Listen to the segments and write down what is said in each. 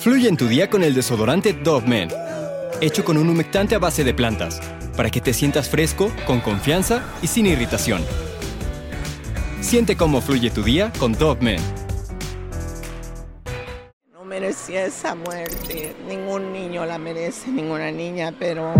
Fluye en tu día con el desodorante Dove Men, hecho con un humectante a base de plantas, para que te sientas fresco, con confianza y sin irritación. Siente cómo fluye tu día con Dove Men. No merecía esa muerte. Ningún niño la merece, ninguna niña, pero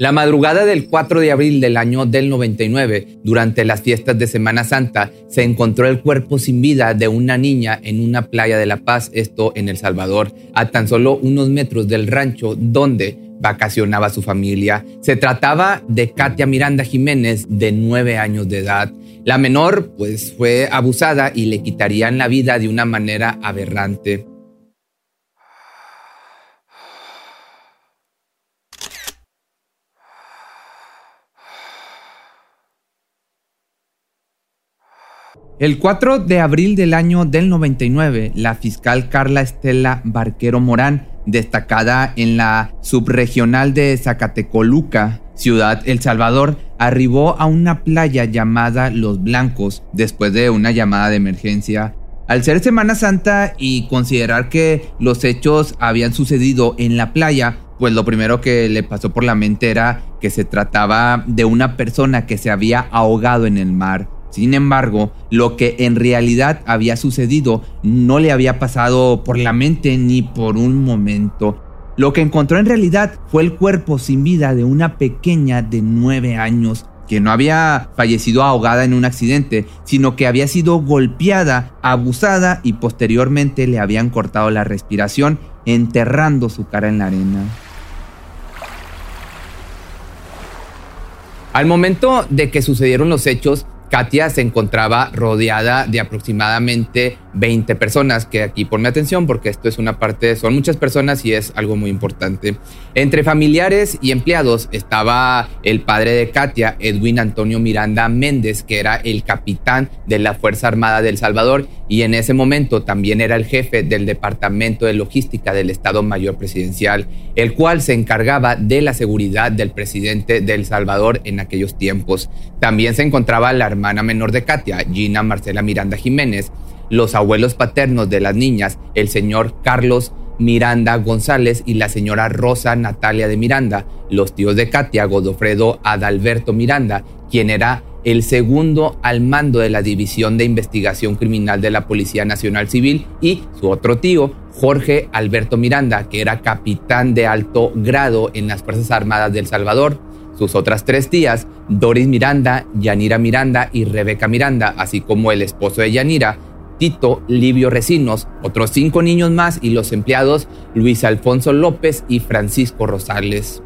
La madrugada del 4 de abril del año del 99, durante las fiestas de Semana Santa, se encontró el cuerpo sin vida de una niña en una playa de La Paz, esto en El Salvador, a tan solo unos metros del rancho donde vacacionaba su familia. Se trataba de Katia Miranda Jiménez, de nueve años de edad. La menor, pues, fue abusada y le quitarían la vida de una manera aberrante. El 4 de abril del año del 99, la fiscal Carla Estela Barquero Morán, destacada en la subregional de Zacatecoluca, ciudad El Salvador, arribó a una playa llamada Los Blancos después de una llamada de emergencia. Al ser Semana Santa y considerar que los hechos habían sucedido en la playa, pues lo primero que le pasó por la mente era que se trataba de una persona que se había ahogado en el mar. Sin embargo, lo que en realidad había sucedido no le había pasado por la mente ni por un momento. Lo que encontró en realidad fue el cuerpo sin vida de una pequeña de nueve años que no había fallecido ahogada en un accidente, sino que había sido golpeada, abusada y posteriormente le habían cortado la respiración, enterrando su cara en la arena. Al momento de que sucedieron los hechos, Katia se encontraba rodeada de aproximadamente 20 personas, que aquí ponme atención porque esto es una parte, son muchas personas y es algo muy importante. Entre familiares y empleados estaba el padre de Katia, Edwin Antonio Miranda Méndez, que era el capitán de la Fuerza Armada del Salvador y en ese momento también era el jefe del Departamento de Logística del Estado Mayor Presidencial, el cual se encargaba de la seguridad del presidente del Salvador en aquellos tiempos. También se encontraba la hermana menor de Katia, Gina Marcela Miranda Jiménez, los abuelos paternos de las niñas, el señor Carlos Miranda González y la señora Rosa Natalia de Miranda, los tíos de Katia, Godofredo Adalberto Miranda, quien era el segundo al mando de la División de Investigación Criminal de la Policía Nacional Civil, y su otro tío, Jorge Alberto Miranda, que era capitán de alto grado en las Fuerzas Armadas del Salvador. Sus otras tres tías, Doris Miranda, Yanira Miranda y Rebeca Miranda, así como el esposo de Yanira, Tito Livio Recinos, otros cinco niños más y los empleados Luis Alfonso López y Francisco Rosales.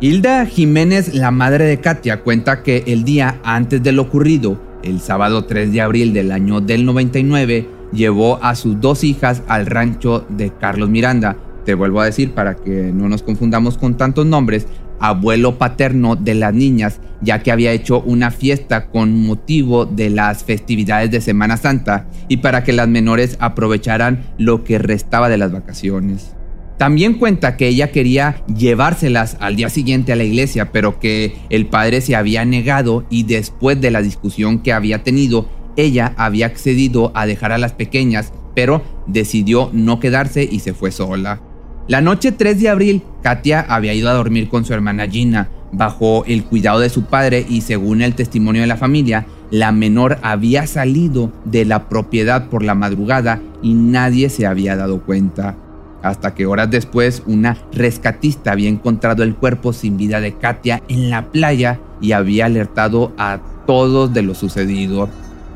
Hilda Jiménez, la madre de Katia, cuenta que el día antes de lo ocurrido, el sábado 3 de abril del año del 99, llevó a sus dos hijas al rancho de Carlos Miranda. Te vuelvo a decir para que no nos confundamos con tantos nombres, abuelo paterno de las niñas, ya que había hecho una fiesta con motivo de las festividades de Semana Santa y para que las menores aprovecharan lo que restaba de las vacaciones. También cuenta que ella quería llevárselas al día siguiente a la iglesia, pero que el padre se había negado y después de la discusión que había tenido, ella había accedido a dejar a las pequeñas, pero decidió no quedarse y se fue sola. La noche 3 de abril, Katia había ido a dormir con su hermana Gina, bajo el cuidado de su padre y según el testimonio de la familia, la menor había salido de la propiedad por la madrugada y nadie se había dado cuenta. Hasta que horas después una rescatista había encontrado el cuerpo sin vida de Katia en la playa y había alertado a todos de lo sucedido.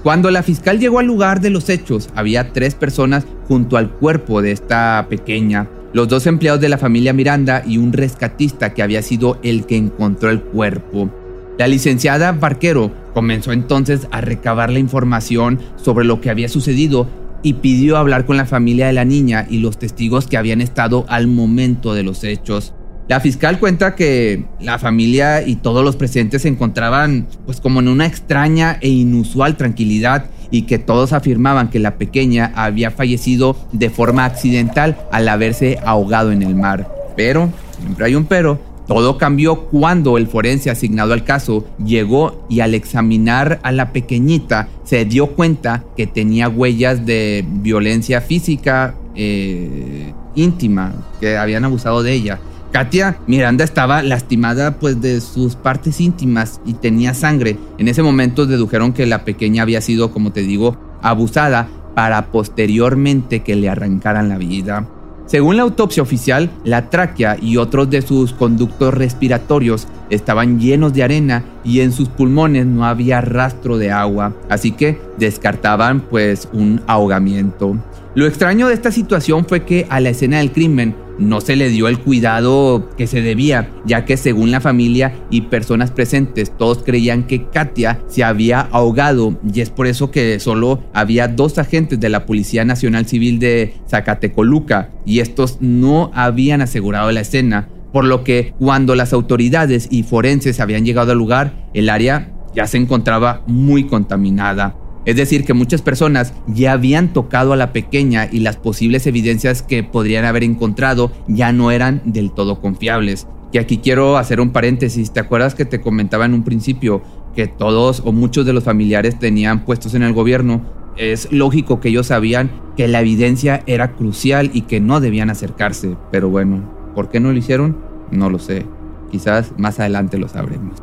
Cuando la fiscal llegó al lugar de los hechos, había tres personas junto al cuerpo de esta pequeña los dos empleados de la familia Miranda y un rescatista que había sido el que encontró el cuerpo. La licenciada Barquero comenzó entonces a recabar la información sobre lo que había sucedido y pidió hablar con la familia de la niña y los testigos que habían estado al momento de los hechos. La fiscal cuenta que la familia y todos los presentes se encontraban pues como en una extraña e inusual tranquilidad y que todos afirmaban que la pequeña había fallecido de forma accidental al haberse ahogado en el mar. Pero, siempre hay un pero, Todo cambió cuando el forense asignado al caso llegó y al examinar a la pequeñita se dio cuenta que tenía huellas de violencia física eh, íntima, que habían abusado de ella. Katia Miranda estaba lastimada pues de sus partes íntimas y tenía sangre. En ese momento dedujeron que la pequeña había sido, como te digo, abusada para posteriormente que le arrancaran la vida. Según la autopsia oficial, la tráquea y otros de sus conductos respiratorios estaban llenos de arena y en sus pulmones no había rastro de agua, así que descartaban pues un ahogamiento. Lo extraño de esta situación fue que a la escena del crimen no se le dio el cuidado que se debía, ya que según la familia y personas presentes, todos creían que Katia se había ahogado y es por eso que solo había dos agentes de la Policía Nacional Civil de Zacatecoluca y estos no habían asegurado la escena, por lo que cuando las autoridades y forenses habían llegado al lugar, el área ya se encontraba muy contaminada. Es decir, que muchas personas ya habían tocado a la pequeña y las posibles evidencias que podrían haber encontrado ya no eran del todo confiables. Y aquí quiero hacer un paréntesis. ¿Te acuerdas que te comentaba en un principio que todos o muchos de los familiares tenían puestos en el gobierno? Es lógico que ellos sabían que la evidencia era crucial y que no debían acercarse. Pero bueno, ¿por qué no lo hicieron? No lo sé. Quizás más adelante lo sabremos.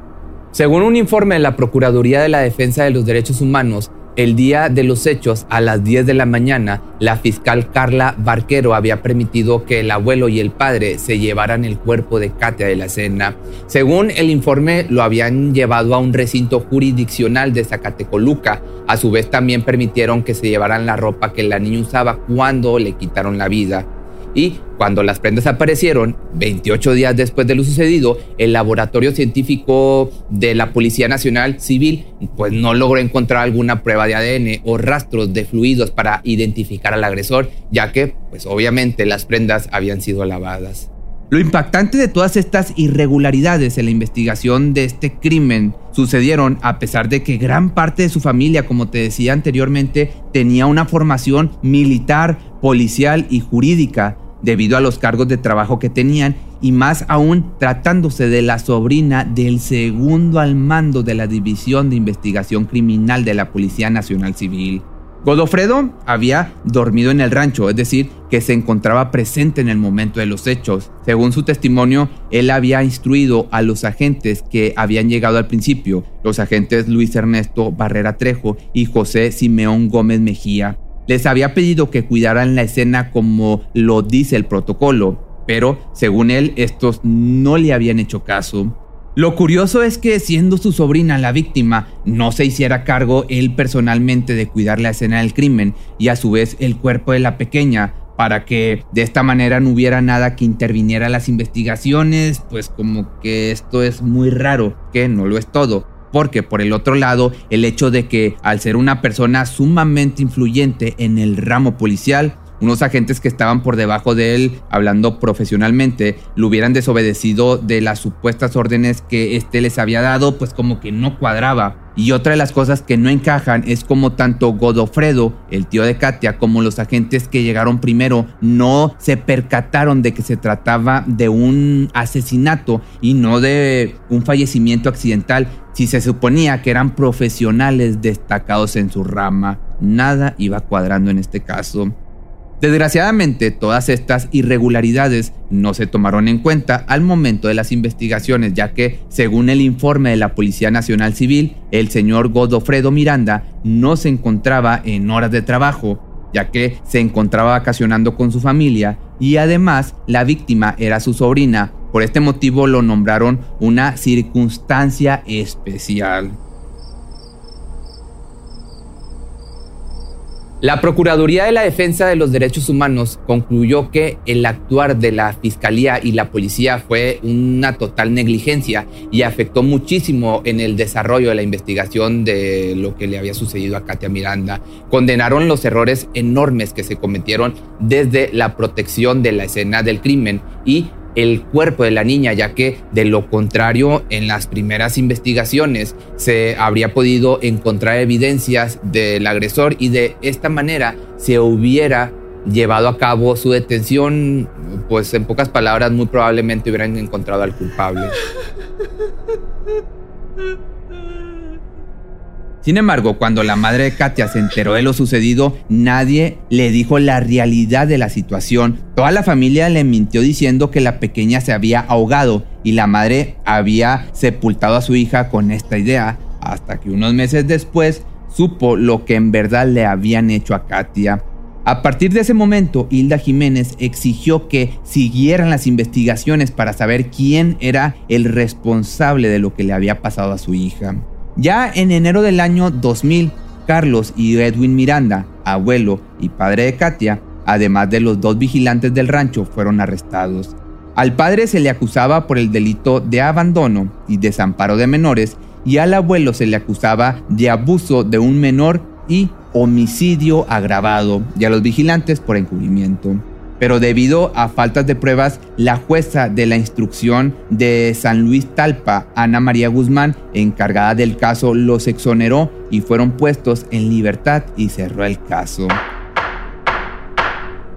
Según un informe de la Procuraduría de la Defensa de los Derechos Humanos, el día de los hechos, a las 10 de la mañana, la fiscal Carla Barquero había permitido que el abuelo y el padre se llevaran el cuerpo de Katia de la escena. Según el informe, lo habían llevado a un recinto jurisdiccional de Zacatecoluca. A su vez, también permitieron que se llevaran la ropa que la niña usaba cuando le quitaron la vida. Y cuando las prendas aparecieron, 28 días después de lo sucedido, el laboratorio científico de la Policía Nacional Civil pues no logró encontrar alguna prueba de ADN o rastros de fluidos para identificar al agresor, ya que pues obviamente las prendas habían sido lavadas. Lo impactante de todas estas irregularidades en la investigación de este crimen sucedieron a pesar de que gran parte de su familia, como te decía anteriormente, tenía una formación militar, policial y jurídica debido a los cargos de trabajo que tenían y más aún tratándose de la sobrina del segundo al mando de la División de Investigación Criminal de la Policía Nacional Civil. Godofredo había dormido en el rancho, es decir, que se encontraba presente en el momento de los hechos. Según su testimonio, él había instruido a los agentes que habían llegado al principio, los agentes Luis Ernesto Barrera Trejo y José Simeón Gómez Mejía. Les había pedido que cuidaran la escena como lo dice el protocolo, pero según él, estos no le habían hecho caso. Lo curioso es que siendo su sobrina la víctima, no se hiciera cargo él personalmente de cuidar la escena del crimen y a su vez el cuerpo de la pequeña para que de esta manera no hubiera nada que interviniera en las investigaciones, pues como que esto es muy raro, que no lo es todo. Porque por el otro lado, el hecho de que al ser una persona sumamente influyente en el ramo policial, unos agentes que estaban por debajo de él, hablando profesionalmente, lo hubieran desobedecido de las supuestas órdenes que éste les había dado, pues como que no cuadraba. Y otra de las cosas que no encajan es como tanto Godofredo, el tío de Katia, como los agentes que llegaron primero no se percataron de que se trataba de un asesinato y no de un fallecimiento accidental, si se suponía que eran profesionales destacados en su rama. Nada iba cuadrando en este caso. Desgraciadamente, todas estas irregularidades no se tomaron en cuenta al momento de las investigaciones, ya que, según el informe de la Policía Nacional Civil, el señor Godofredo Miranda no se encontraba en horas de trabajo, ya que se encontraba vacacionando con su familia y además la víctima era su sobrina. Por este motivo lo nombraron una circunstancia especial. La Procuraduría de la Defensa de los Derechos Humanos concluyó que el actuar de la Fiscalía y la Policía fue una total negligencia y afectó muchísimo en el desarrollo de la investigación de lo que le había sucedido a Katia Miranda. Condenaron los errores enormes que se cometieron desde la protección de la escena del crimen y el cuerpo de la niña, ya que de lo contrario en las primeras investigaciones se habría podido encontrar evidencias del agresor y de esta manera se hubiera llevado a cabo su detención, pues en pocas palabras muy probablemente hubieran encontrado al culpable. Sin embargo, cuando la madre de Katia se enteró de lo sucedido, nadie le dijo la realidad de la situación. Toda la familia le mintió diciendo que la pequeña se había ahogado y la madre había sepultado a su hija con esta idea, hasta que unos meses después supo lo que en verdad le habían hecho a Katia. A partir de ese momento, Hilda Jiménez exigió que siguieran las investigaciones para saber quién era el responsable de lo que le había pasado a su hija. Ya en enero del año 2000, Carlos y Edwin Miranda, abuelo y padre de Katia, además de los dos vigilantes del rancho, fueron arrestados. Al padre se le acusaba por el delito de abandono y desamparo de menores y al abuelo se le acusaba de abuso de un menor y homicidio agravado y a los vigilantes por encubrimiento. Pero debido a faltas de pruebas, la jueza de la instrucción de San Luis Talpa, Ana María Guzmán, encargada del caso, los exoneró y fueron puestos en libertad y cerró el caso.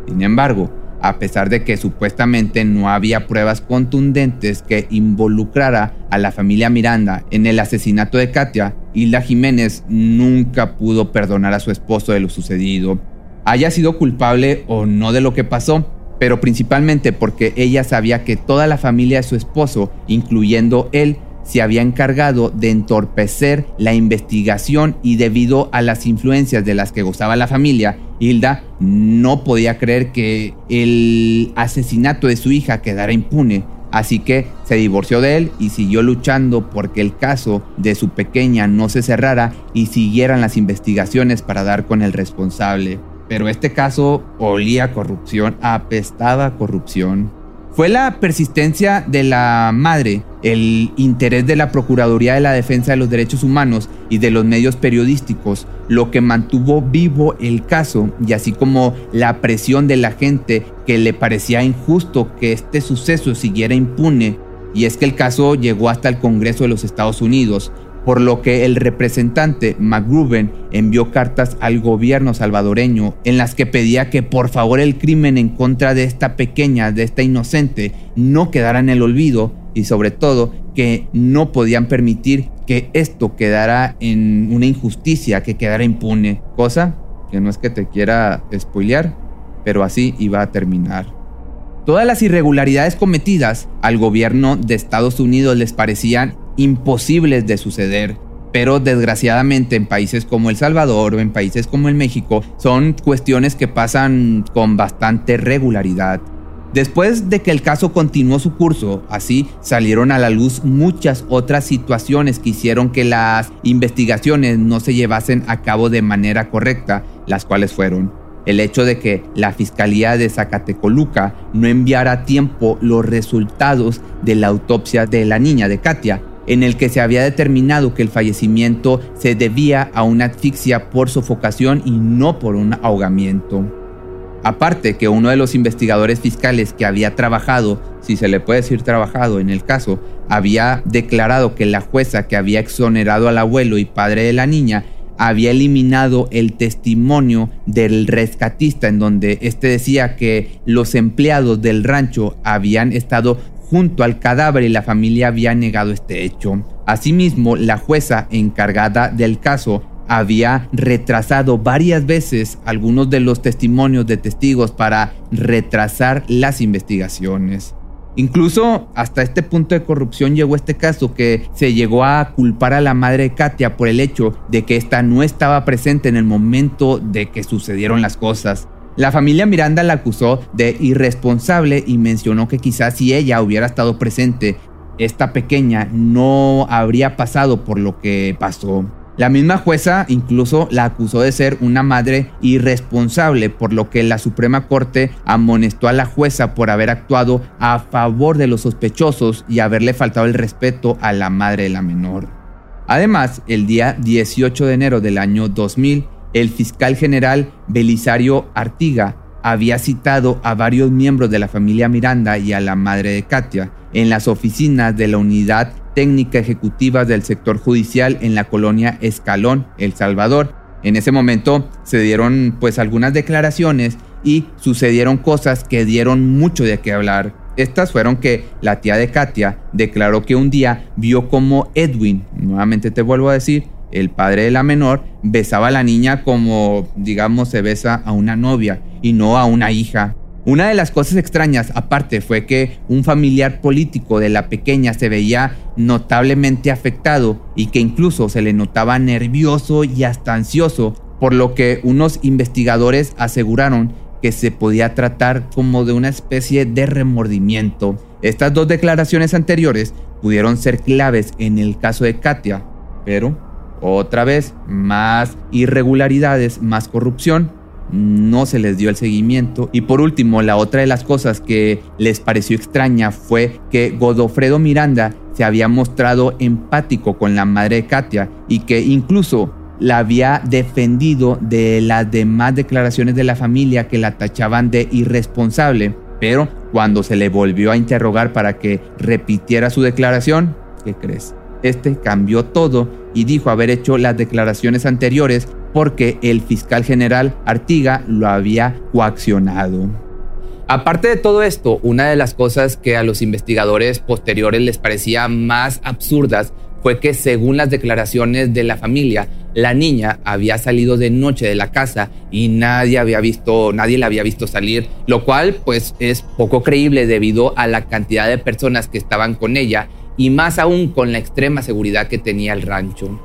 Sin embargo, a pesar de que supuestamente no había pruebas contundentes que involucrara a la familia Miranda en el asesinato de Katia, Hilda Jiménez nunca pudo perdonar a su esposo de lo sucedido, haya sido culpable o no de lo que pasó, pero principalmente porque ella sabía que toda la familia de su esposo, incluyendo él, se había encargado de entorpecer la investigación y debido a las influencias de las que gozaba la familia, Hilda no podía creer que el asesinato de su hija quedara impune. Así que se divorció de él y siguió luchando porque el caso de su pequeña no se cerrara y siguieran las investigaciones para dar con el responsable. Pero este caso olía corrupción, apestaba corrupción. Fue la persistencia de la madre, el interés de la Procuraduría de la Defensa de los Derechos Humanos y de los medios periodísticos lo que mantuvo vivo el caso y así como la presión de la gente que le parecía injusto que este suceso siguiera impune. Y es que el caso llegó hasta el Congreso de los Estados Unidos, por lo que el representante McGruben envió cartas al gobierno salvadoreño en las que pedía que por favor el crimen en contra de esta pequeña, de esta inocente, no quedara en el olvido y sobre todo que no podían permitir que esto quedara en una injusticia, que quedara impune, cosa que no es que te quiera spoilear, pero así iba a terminar. Todas las irregularidades cometidas al gobierno de Estados Unidos les parecían imposibles de suceder, pero desgraciadamente en países como El Salvador o en países como el México son cuestiones que pasan con bastante regularidad. Después de que el caso continuó su curso, así salieron a la luz muchas otras situaciones que hicieron que las investigaciones no se llevasen a cabo de manera correcta, las cuales fueron el hecho de que la Fiscalía de Zacatecoluca no enviara a tiempo los resultados de la autopsia de la niña de Katia, en el que se había determinado que el fallecimiento se debía a una asfixia por sofocación y no por un ahogamiento. Aparte que uno de los investigadores fiscales que había trabajado, si se le puede decir trabajado en el caso, había declarado que la jueza que había exonerado al abuelo y padre de la niña había eliminado el testimonio del rescatista en donde éste decía que los empleados del rancho habían estado junto al cadáver y la familia había negado este hecho. Asimismo, la jueza encargada del caso había retrasado varias veces algunos de los testimonios de testigos para retrasar las investigaciones. Incluso hasta este punto de corrupción llegó este caso que se llegó a culpar a la madre Katia por el hecho de que ésta no estaba presente en el momento de que sucedieron las cosas. La familia Miranda la acusó de irresponsable y mencionó que quizás si ella hubiera estado presente, esta pequeña no habría pasado por lo que pasó. La misma jueza incluso la acusó de ser una madre irresponsable, por lo que la Suprema Corte amonestó a la jueza por haber actuado a favor de los sospechosos y haberle faltado el respeto a la madre de la menor. Además, el día 18 de enero del año 2000, el fiscal general Belisario Artiga había citado a varios miembros de la familia Miranda y a la madre de Katia en las oficinas de la Unidad Técnica Ejecutiva del Sector Judicial en la colonia Escalón, El Salvador. En ese momento se dieron pues algunas declaraciones y sucedieron cosas que dieron mucho de qué hablar. Estas fueron que la tía de Katia declaró que un día vio como Edwin, nuevamente te vuelvo a decir, el padre de la menor, besaba a la niña como, digamos, se besa a una novia y no a una hija. Una de las cosas extrañas, aparte, fue que un familiar político de la pequeña se veía notablemente afectado y que incluso se le notaba nervioso y hasta ansioso, por lo que unos investigadores aseguraron que se podía tratar como de una especie de remordimiento. Estas dos declaraciones anteriores pudieron ser claves en el caso de Katia, pero otra vez, más irregularidades, más corrupción no se les dio el seguimiento. Y por último, la otra de las cosas que les pareció extraña fue que Godofredo Miranda se había mostrado empático con la madre de Katia y que incluso la había defendido de las demás declaraciones de la familia que la tachaban de irresponsable. Pero cuando se le volvió a interrogar para que repitiera su declaración, ¿qué crees? Este cambió todo y dijo haber hecho las declaraciones anteriores porque el fiscal general Artiga lo había coaccionado. Aparte de todo esto, una de las cosas que a los investigadores posteriores les parecía más absurdas fue que según las declaraciones de la familia, la niña había salido de noche de la casa y nadie había visto, nadie la había visto salir, lo cual pues es poco creíble debido a la cantidad de personas que estaban con ella y más aún con la extrema seguridad que tenía el rancho.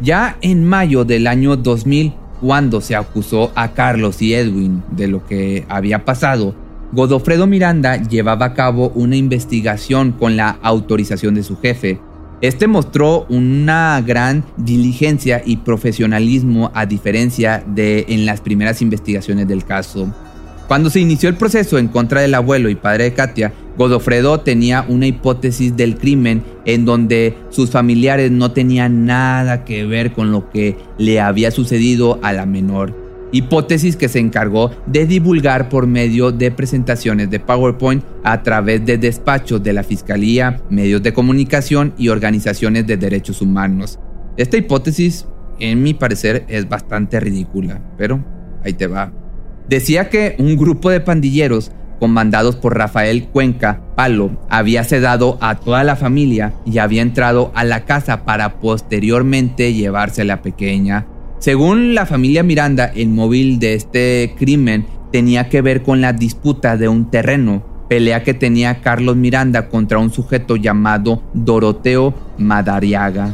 Ya en mayo del año 2000, cuando se acusó a Carlos y Edwin de lo que había pasado, Godofredo Miranda llevaba a cabo una investigación con la autorización de su jefe. Este mostró una gran diligencia y profesionalismo a diferencia de en las primeras investigaciones del caso. Cuando se inició el proceso en contra del abuelo y padre de Katia, Godofredo tenía una hipótesis del crimen en donde sus familiares no tenían nada que ver con lo que le había sucedido a la menor. Hipótesis que se encargó de divulgar por medio de presentaciones de PowerPoint a través de despachos de la Fiscalía, medios de comunicación y organizaciones de derechos humanos. Esta hipótesis, en mi parecer, es bastante ridícula, pero ahí te va. Decía que un grupo de pandilleros comandados por Rafael Cuenca Palo, había sedado a toda la familia y había entrado a la casa para posteriormente llevarse a la pequeña. Según la familia Miranda, el móvil de este crimen tenía que ver con la disputa de un terreno, pelea que tenía Carlos Miranda contra un sujeto llamado Doroteo Madariaga.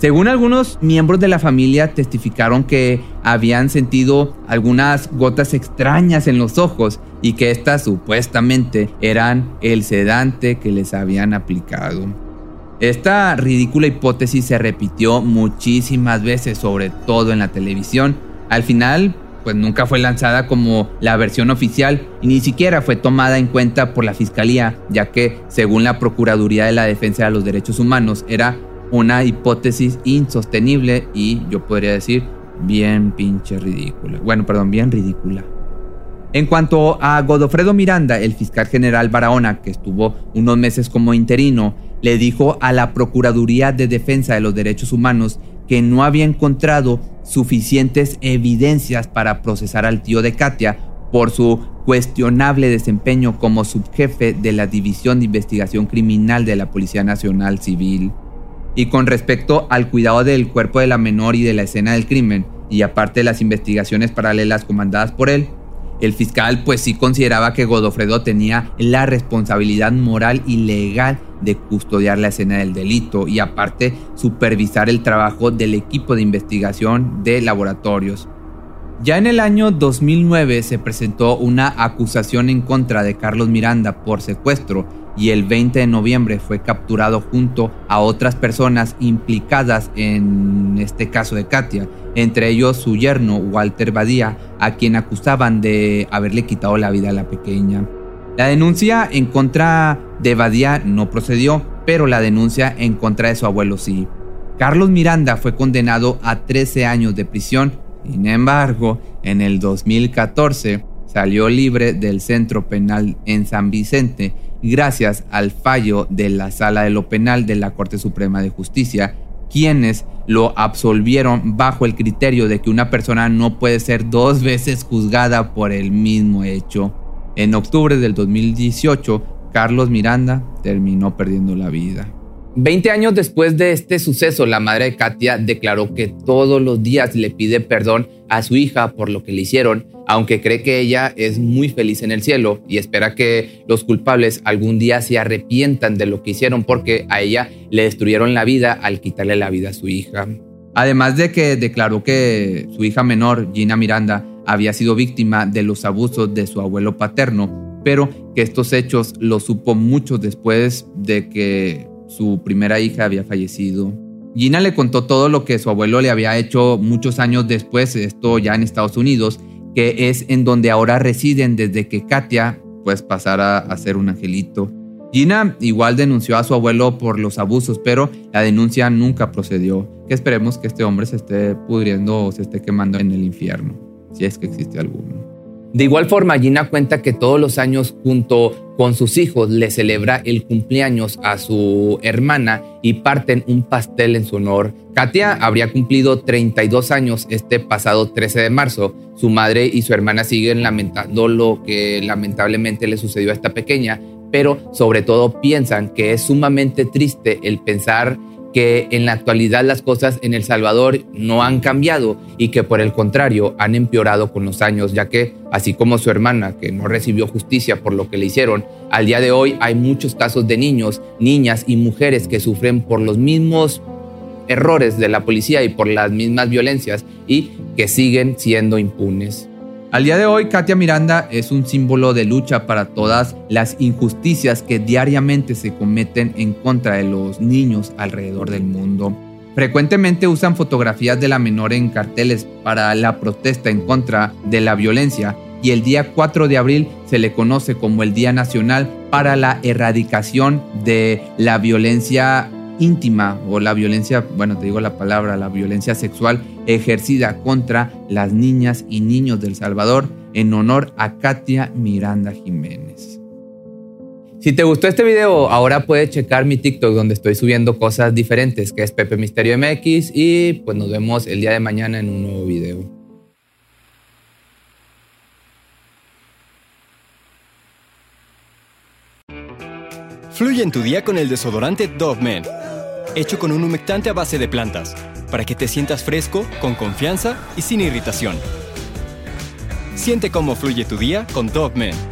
Según algunos miembros de la familia testificaron que habían sentido algunas gotas extrañas en los ojos y que éstas supuestamente eran el sedante que les habían aplicado. Esta ridícula hipótesis se repitió muchísimas veces, sobre todo en la televisión. Al final, pues nunca fue lanzada como la versión oficial y ni siquiera fue tomada en cuenta por la Fiscalía, ya que, según la Procuraduría de la Defensa de los Derechos Humanos, era una hipótesis insostenible y yo podría decir bien pinche ridícula. Bueno, perdón, bien ridícula. En cuanto a Godofredo Miranda, el fiscal general Barahona, que estuvo unos meses como interino, le dijo a la Procuraduría de Defensa de los Derechos Humanos que no había encontrado suficientes evidencias para procesar al tío de Katia por su cuestionable desempeño como subjefe de la División de Investigación Criminal de la Policía Nacional Civil. Y con respecto al cuidado del cuerpo de la menor y de la escena del crimen, y aparte de las investigaciones paralelas comandadas por él, el fiscal pues sí consideraba que Godofredo tenía la responsabilidad moral y legal de custodiar la escena del delito y aparte supervisar el trabajo del equipo de investigación de laboratorios. Ya en el año 2009 se presentó una acusación en contra de Carlos Miranda por secuestro y el 20 de noviembre fue capturado junto a otras personas implicadas en este caso de Katia, entre ellos su yerno Walter Badía, a quien acusaban de haberle quitado la vida a la pequeña. La denuncia en contra de Badía no procedió, pero la denuncia en contra de su abuelo sí. Carlos Miranda fue condenado a 13 años de prisión, sin embargo, en el 2014 salió libre del centro penal en San Vicente gracias al fallo de la Sala de lo Penal de la Corte Suprema de Justicia quienes lo absolvieron bajo el criterio de que una persona no puede ser dos veces juzgada por el mismo hecho. En octubre del 2018, Carlos Miranda terminó perdiendo la vida. Veinte años después de este suceso, la madre de Katia declaró que todos los días le pide perdón a su hija por lo que le hicieron, aunque cree que ella es muy feliz en el cielo y espera que los culpables algún día se arrepientan de lo que hicieron porque a ella le destruyeron la vida al quitarle la vida a su hija. Además de que declaró que su hija menor, Gina Miranda, había sido víctima de los abusos de su abuelo paterno, pero que estos hechos los supo mucho después de que su primera hija había fallecido. Gina le contó todo lo que su abuelo le había hecho muchos años después, esto ya en Estados Unidos, que es en donde ahora residen desde que Katia pues pasara a ser un angelito. Gina igual denunció a su abuelo por los abusos, pero la denuncia nunca procedió. Que esperemos que este hombre se esté pudriendo o se esté quemando en el infierno, si es que existe alguno. De igual forma, Gina cuenta que todos los años junto con sus hijos le celebra el cumpleaños a su hermana y parten un pastel en su honor. Katia habría cumplido 32 años este pasado 13 de marzo. Su madre y su hermana siguen lamentando lo que lamentablemente le sucedió a esta pequeña, pero sobre todo piensan que es sumamente triste el pensar que en la actualidad las cosas en El Salvador no han cambiado y que por el contrario han empeorado con los años, ya que así como su hermana, que no recibió justicia por lo que le hicieron, al día de hoy hay muchos casos de niños, niñas y mujeres que sufren por los mismos errores de la policía y por las mismas violencias y que siguen siendo impunes. Al día de hoy, Katia Miranda es un símbolo de lucha para todas las injusticias que diariamente se cometen en contra de los niños alrededor del mundo. Frecuentemente usan fotografías de la menor en carteles para la protesta en contra de la violencia y el día 4 de abril se le conoce como el Día Nacional para la Erradicación de la Violencia íntima o la violencia, bueno, te digo la palabra, la violencia sexual ejercida contra las niñas y niños del Salvador en honor a Katia Miranda Jiménez. Si te gustó este video, ahora puedes checar mi TikTok donde estoy subiendo cosas diferentes, que es Pepe Misterio MX, y pues nos vemos el día de mañana en un nuevo video. Fluye en tu día con el desodorante Dove Men hecho con un humectante a base de plantas, para que te sientas fresco, con confianza y sin irritación. Siente cómo fluye tu día con Dove Men.